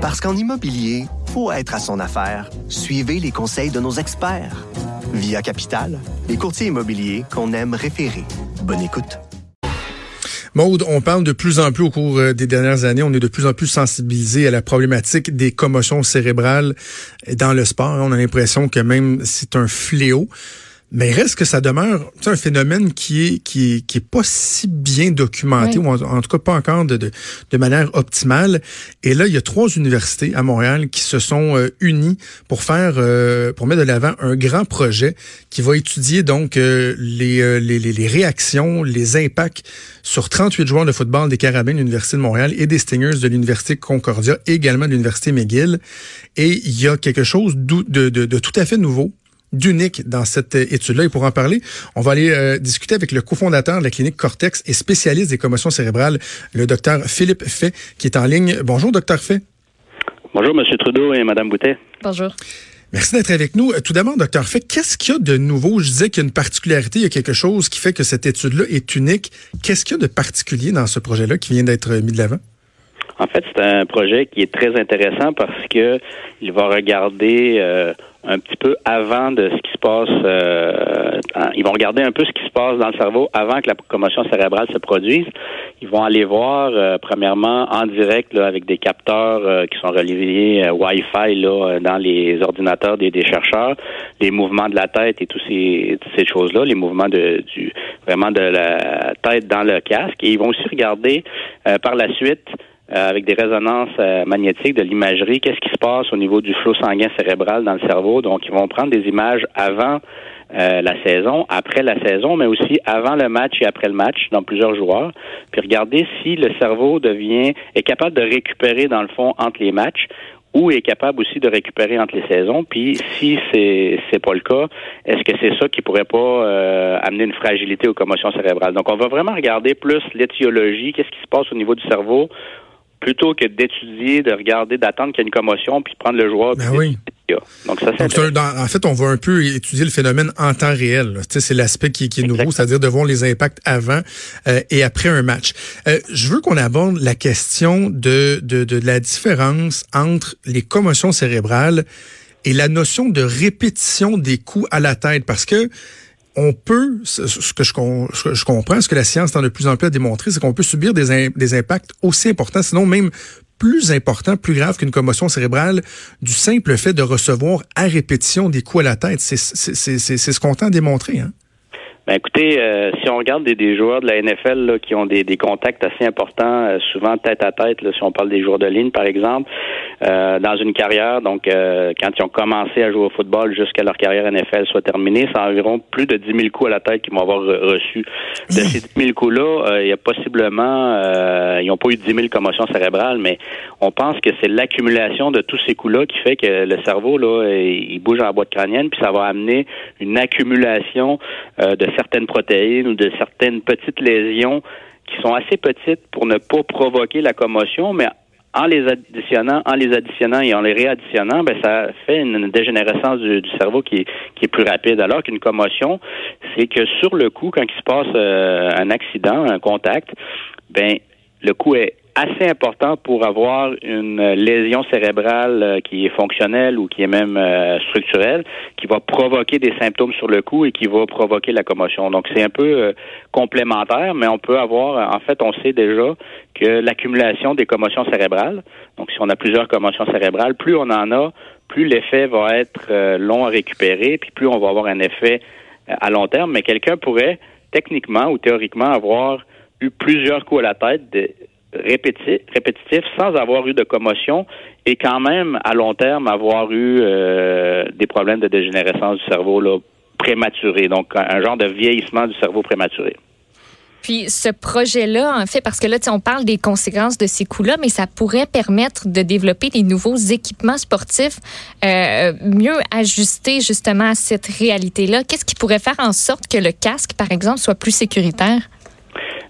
Parce qu'en immobilier, faut être à son affaire. Suivez les conseils de nos experts. Via Capital, les courtiers immobiliers qu'on aime référer. Bonne écoute. Maude, on parle de plus en plus au cours euh, des dernières années, on est de plus en plus sensibilisé à la problématique des commotions cérébrales dans le sport. On a l'impression que même c'est un fléau. Mais reste que ça demeure un phénomène qui est, qui est, qui est pas si bien documenté, ou en, tout cas pas encore de, de, de, manière optimale. Et là, il y a trois universités à Montréal qui se sont euh, unies pour faire, euh, pour mettre de l'avant un grand projet qui va étudier donc euh, les, les, les, réactions, les impacts sur 38 joueurs de football des Carabins de l'Université de Montréal et des Stingers de l'Université Concordia, également de l'Université McGill. Et il y a quelque chose de, de, de tout à fait nouveau d'unique dans cette étude-là. Et pour en parler, on va aller euh, discuter avec le cofondateur de la clinique Cortex et spécialiste des commotions cérébrales, le docteur Philippe Fay, qui est en ligne. Bonjour, docteur Fay. Bonjour, Monsieur Trudeau et Madame Boutet. Bonjour. Merci d'être avec nous. Tout d'abord, docteur Fay, qu'est-ce qu'il y a de nouveau? Je disais qu'il y a une particularité, il y a quelque chose qui fait que cette étude-là est unique. Qu'est-ce qu'il y a de particulier dans ce projet-là qui vient d'être mis de l'avant? En fait, c'est un projet qui est très intéressant parce que il va regarder euh, un petit peu avant de ce qui se passe. Euh, ils vont regarder un peu ce qui se passe dans le cerveau avant que la commotion cérébrale se produise. Ils vont aller voir, euh, premièrement, en direct là, avec des capteurs qui sont reliés Wi-Fi là, dans les ordinateurs des, des, chercheurs, les mouvements de la tête et toutes ces, ces choses-là, les mouvements de, du vraiment de la tête dans le casque. Et ils vont aussi regarder par la suite euh, avec des résonances euh, magnétiques de l'imagerie, qu'est-ce qui se passe au niveau du flot sanguin cérébral dans le cerveau? Donc, ils vont prendre des images avant euh, la saison, après la saison, mais aussi avant le match et après le match, dans plusieurs joueurs, puis regarder si le cerveau devient est capable de récupérer dans le fond entre les matchs ou est capable aussi de récupérer entre les saisons. Puis si c'est c'est pas le cas, est-ce que c'est ça qui pourrait pas amener une fragilité aux commotions cérébrales? Donc on va vraiment regarder plus l'étiologie, qu'est-ce qui se passe au niveau du cerveau plutôt que d'étudier, de regarder, d'attendre qu'il y ait une commotion, puis prendre le joueur. Ben oui. Donc, ça, en fait, on va un peu étudier le phénomène en temps réel. C'est l'aspect qui, qui, est nouveau, c'est-à-dire de voir les impacts avant euh, et après un match. Euh, je veux qu'on aborde la question de, de, de la différence entre les commotions cérébrales et la notion de répétition des coups à la tête, parce que on peut, ce que je, comprends, ce que la science tend de plus en plus à démontrer, c'est qu'on peut subir des, des impacts aussi importants, sinon même plus importants, plus graves qu'une commotion cérébrale, du simple fait de recevoir à répétition des coups à la tête. C'est ce qu'on tend à démontrer. Hein? Ben écoutez, euh, si on regarde des, joueurs de la NFL qui ont des, contacts assez importants, euh, souvent tête à tête, si on parle des joueurs de ligne par exemple, euh, dans une carrière, donc quand ils ont commencé à jouer au football jusqu'à leur carrière NFL soit terminée, c'est environ plus de 10 000 coups à la tête qu'ils vont avoir reçus. De ces 10 000 coups-là, il y a possiblement, ils n'ont pas eu 10 000 commotions cérébrales, mais on pense que c'est l'accumulation de tous ces coups-là qui fait que le cerveau, là, il bouge en boîte crânienne, puis ça va amener une accumulation de certaines protéines ou de certaines petites lésions qui sont assez petites pour ne pas provoquer la commotion, mais en les additionnant, en les additionnant et en les réadditionnant, ben ça fait une dégénérescence du, cerveau qui, est plus rapide. Alors qu'une commotion, c'est que sur le coup, quand il se passe euh, un accident, un contact, ben le coup est assez important pour avoir une lésion cérébrale euh, qui est fonctionnelle ou qui est même euh, structurelle, qui va provoquer des symptômes sur le cou et qui va provoquer la commotion. Donc c'est un peu euh, complémentaire, mais on peut avoir, en fait, on sait déjà que l'accumulation des commotions cérébrales, donc si on a plusieurs commotions cérébrales, plus on en a, plus l'effet va être long à récupérer, puis plus on va avoir un effet à long terme. Mais quelqu'un pourrait techniquement ou théoriquement avoir eu plusieurs coups à la tête, répétitif, sans avoir eu de commotion et quand même à long terme avoir eu euh, des problèmes de dégénérescence du cerveau là, prématuré, donc un genre de vieillissement du cerveau prématuré. Puis ce projet-là, en fait, parce que là, on parle des conséquences de ces coups-là, mais ça pourrait permettre de développer des nouveaux équipements sportifs euh, mieux ajustés justement à cette réalité-là. Qu'est-ce qui pourrait faire en sorte que le casque, par exemple, soit plus sécuritaire?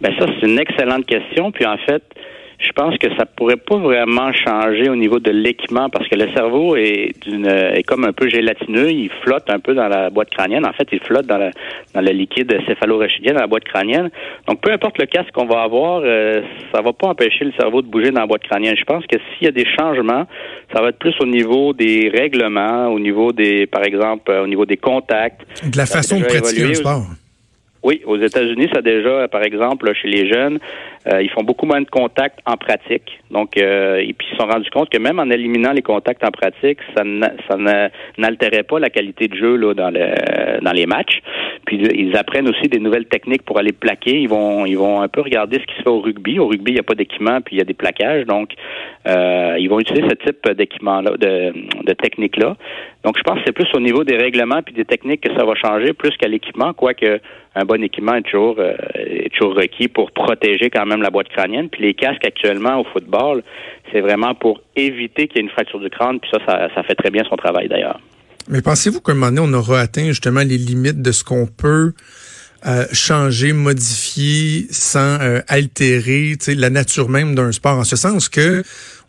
Ben ça, c'est une excellente question. Puis en fait, je pense que ça pourrait pas vraiment changer au niveau de l'équipement parce que le cerveau est d'une est comme un peu gélatineux, il flotte un peu dans la boîte crânienne. En fait, il flotte dans, dans le liquide céphalo-rachidien dans la boîte crânienne. Donc, peu importe le casque qu'on va avoir, euh, ça va pas empêcher le cerveau de bouger dans la boîte crânienne. Je pense que s'il y a des changements, ça va être plus au niveau des règlements, au niveau des, par exemple, euh, au niveau des contacts. De la façon de pratiquer le sport. Oui, aux États-Unis, ça déjà, par exemple, chez les jeunes, euh, ils font beaucoup moins de contacts en pratique. Donc, euh, et puis ils se sont rendus compte que même en éliminant les contacts en pratique, ça, n'altérait pas la qualité de jeu là, dans, dans les matchs. Puis ils apprennent aussi des nouvelles techniques pour aller plaquer. Ils vont, ils vont un peu regarder ce qui se fait au rugby. Au rugby, il n'y a pas d'équipement, puis il y a des plaquages. Donc, euh, ils vont utiliser ce type d'équipement-là, de, de technique-là. Donc, je pense que c'est plus au niveau des règlements puis des techniques que ça va changer, plus qu'à l'équipement, quoique un bon équipement est toujours, est toujours requis pour protéger quand même la boîte crânienne. Puis les casques actuellement au football, c'est vraiment pour éviter qu'il y ait une fracture du crâne. Puis ça, ça, fait très bien son travail d'ailleurs. Mais pensez-vous qu'à un moment donné, on aura atteint justement les limites de ce qu'on peut euh, changer, modifier sans euh, altérer la nature même d'un sport, en ce sens que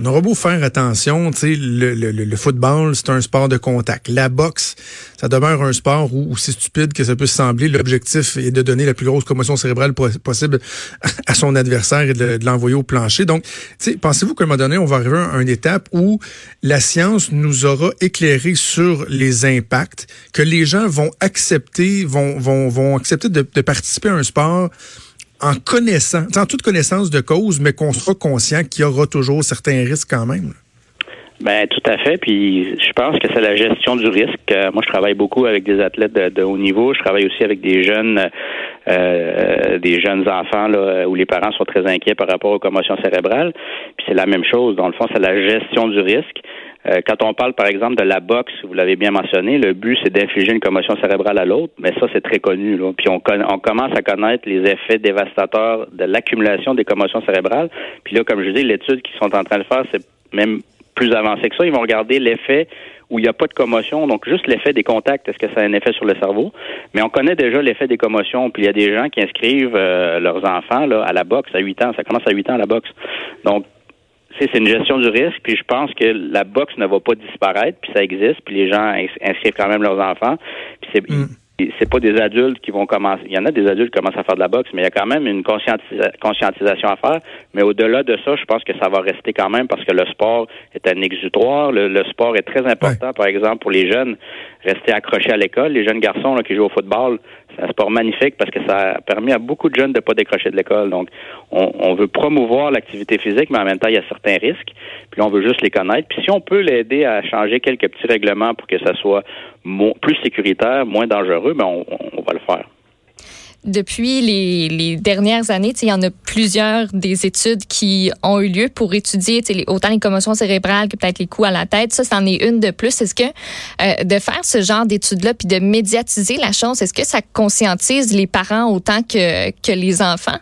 on aura beau faire attention, le, le, le, football, c'est un sport de contact. La boxe, ça demeure un sport où, c'est stupide que ça puisse sembler. L'objectif est de donner la plus grosse commotion cérébrale possible à son adversaire et de, l'envoyer au plancher. Donc, pensez-vous qu'à un moment donné, on va arriver à une étape où la science nous aura éclairé sur les impacts, que les gens vont accepter, vont, vont, vont accepter de participer à un sport en connaissant, en toute connaissance de cause, mais qu'on sera conscient qu'il y aura toujours certains risques quand même. Ben tout à fait. Puis je pense que c'est la gestion du risque. Euh, moi, je travaille beaucoup avec des athlètes de, haut niveau. Je travaille aussi avec des jeunes, euh, des jeunes enfants là, où les parents sont très inquiets par rapport aux commotions cérébrales. Puis c'est la même chose. Dans le fond, c'est la gestion du risque. Euh, quand on parle, par exemple, de la boxe, vous l'avez bien mentionné, le but, c'est d'infliger une commotion cérébrale à l'autre, mais ça, c'est très connu. Là. Puis on, on commence à connaître les effets dévastateurs de l'accumulation des commotions cérébrales. Puis là, comme je dis, l'étude qu'ils sont en train de faire, c'est même plus avancé que ça. Ils vont regarder l'effet où il n'y a pas de commotion, donc juste l'effet des contacts, est-ce que ça a un effet sur le cerveau? Mais on connaît déjà l'effet des commotions, puis il y a des gens qui inscrivent euh, leurs enfants là, à la boxe à 8 ans. Ça commence à 8 ans, la boxe. Donc, c'est une gestion du risque, puis je pense que la boxe ne va pas disparaître, puis ça existe, puis les gens inscrivent quand même leurs enfants. Puis c'est mm. C'est pas des adultes qui vont commencer. Il y en a des adultes qui commencent à faire de la boxe, mais il y a quand même une conscientisation à faire. Mais au-delà de ça, je pense que ça va rester quand même parce que le sport est un exutoire. Le, sport est très important, par exemple, pour les jeunes, rester accrochés à l'école. Les jeunes garçons qui jouent au football, c'est un sport magnifique parce que ça a permis à beaucoup de jeunes de ne pas décrocher de l'école. Donc, on, veut promouvoir l'activité physique, mais en même temps, il y a certains risques. Puis on veut juste les connaître. Puis si on peut l'aider à changer quelques petits règlements pour que ça soit plus sécuritaire, moins dangereux, ben on va le faire depuis les, dernières années, il y en a plusieurs des études qui ont eu lieu pour étudier autant les commotions cérébrales que peut-être les coups à la tête. Ça, c'en est une de plus. Est-ce que euh, de faire ce genre d'études-là puis de médiatiser la chose, est-ce que ça conscientise les parents autant que, que les enfants?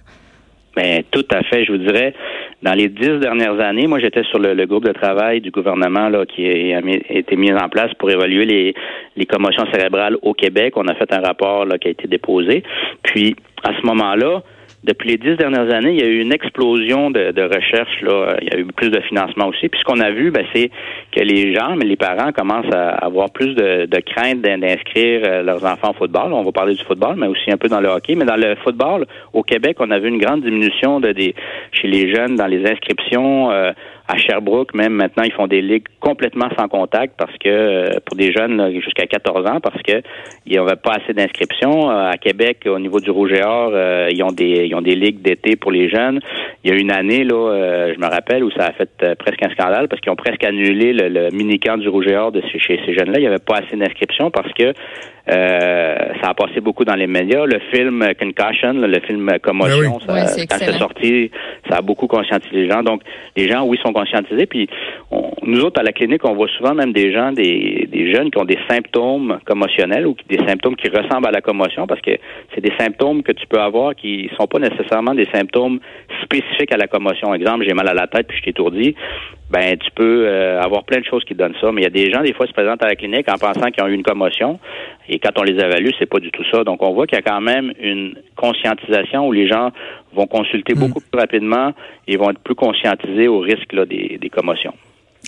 Bien, tout à fait. Je vous dirais, dans les dix dernières années, moi j'étais sur le, groupe de travail du gouvernement là, qui a, été mis en place pour évaluer les, les commotions cérébrales au Québec. On a fait un rapport là, qui a été déposé. Puis à ce moment-là, depuis les dix dernières années, il y a eu une explosion de, de recherche. Là. Il y a eu plus de financement aussi. Puis ce qu'on a vu, ben, c'est que les gens, mais les parents commencent à avoir plus de, de crainte d'inscrire euh, leurs enfants au football. On va parler du football, mais aussi un peu dans le hockey. Mais dans le football, au Québec, on a vu une grande diminution de des, chez les jeunes dans les inscriptions. Euh, à Sherbrooke, même maintenant, ils font des ligues complètement sans contact parce que euh, pour des jeunes jusqu'à 14 ans, parce que il n'y avait pas assez d'inscriptions. à Québec, au niveau du Rouge et Or, ils ont des ils ont des ligues d'été pour les jeunes. Il y a une année, là, euh, je me rappelle, où ça a fait euh, presque un scandale parce qu'ils ont presque annulé le, mini-camp du Rouge et Or de chez ces jeunes-là. Il n'y avait pas assez d'inscriptions parce que euh, ça a passé beaucoup dans les médias. Le film Concussion, le film Commotion, ben ça, quand c'est sorti, ça a beaucoup conscientisé les gens. Donc, les gens, oui, sont conscientisés. Puis, nous autres, à la clinique, on voit souvent même des gens, des, jeunes qui ont des symptômes commotionnels ou des symptômes qui ressemblent à la commotion parce que c'est des symptômes que tu peux avoir qui sont pas nécessairement des symptômes spécifiques à la commotion. Exemple, j'ai mal à la tête puis je suis étourdi ben tu peux euh, avoir plein de choses qui donnent ça. Mais il y a des gens, des fois, se présentent à la clinique en pensant qu'ils ont eu une commotion. Et quand on les évalue, c'est pas du tout ça. Donc, on voit qu'il y a quand même une conscientisation où les gens vont consulter mm. beaucoup plus rapidement et vont être plus conscientisés au risque là, des, des commotions.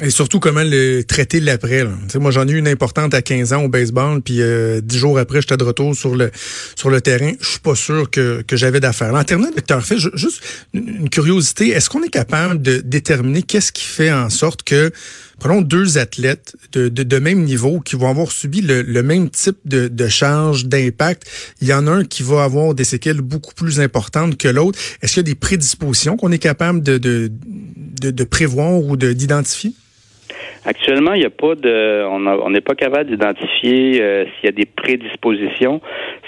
Et surtout comment le traiter l'après. Moi, j'en ai eu une importante à 15 ans au baseball, puis euh, dix jours après, j'étais de retour sur le sur le terrain. Je suis pas sûr que, que j'avais d'affaires. En docteur Fait, juste une curiosité, est-ce qu'on est capable de déterminer qu'est-ce qui fait en sorte que, prenons deux athlètes de, de, de même niveau qui vont avoir subi le, le même type de, de charge, d'impact, il y en a un qui va avoir des séquelles beaucoup plus importantes que l'autre. Est-ce qu'il y a des prédispositions qu'on est capable de, de, de, de prévoir ou d'identifier? Actuellement, il n'y a pas de, on n'est pas capable d'identifier euh, s'il y a des prédispositions.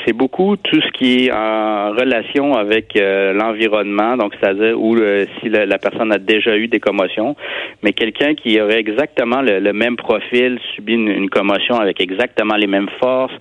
C'est beaucoup tout ce qui est en relation avec euh, l'environnement, donc c'est-à-dire où euh, si la, personne a déjà eu des commotions, mais quelqu'un qui aurait exactement le, même profil, subi une, commotion avec exactement les mêmes forces,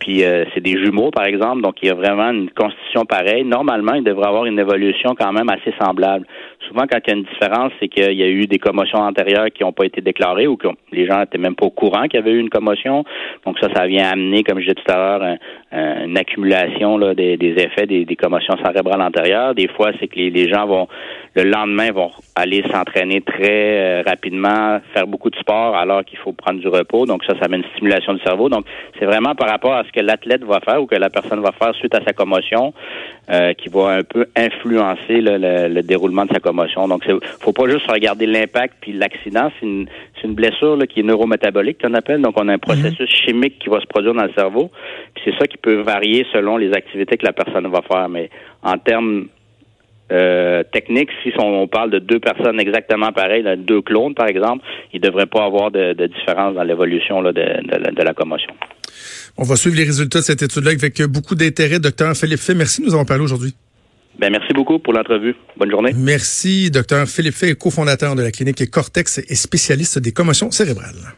puis c'est des jumeaux, par exemple, donc il y a vraiment une constitution pareille. Normalement, il devrait avoir une évolution quand même assez semblable. Souvent, quand il y a une différence, c'est qu'il y a eu des commotions antérieures qui n'ont pas été déclarées ou que les gens n'étaient même pas au courant qu'il y avait eu une commotion. Donc ça, ça vient amener, comme je disais tout à l'heure, une accumulation là, des, effets des, commotions cérébrales antérieures. Des fois, c'est que les, gens vont le lendemain vont aller s'entraîner très euh, rapidement, faire beaucoup de sport alors qu'il faut prendre du repos. Donc ça, ça met une stimulation du cerveau. Donc c'est vraiment par rapport à ce que l'athlète va faire ou que la personne va faire suite à sa commotion euh, qui va un peu influencer le, déroulement de sa commotion. Donc il faut pas juste regarder l'impact puis l'accident. C'est une, une blessure qui est neurométabolique qu'on appelle. Donc on a un mhm. processus chimique qui va se produire dans le cerveau. C'est ça qui peut varier selon les activités que la personne va faire. Mais en termes euh, techniques, si on, parle de deux personnes exactement pareilles, deux clones par exemple, il ne devrait pas avoir de, différence dans l'évolution de, de, la commotion. On va suivre les résultats de cette étude-là avec beaucoup d'intérêt. Docteur Philippe Fay, merci de nous avoir parlé aujourd'hui. Ben, merci beaucoup pour l'entrevue. Bonne journée. Merci, docteur Philippe Fay, cofondateur de la clinique Cortex et spécialiste des commotions cérébrales.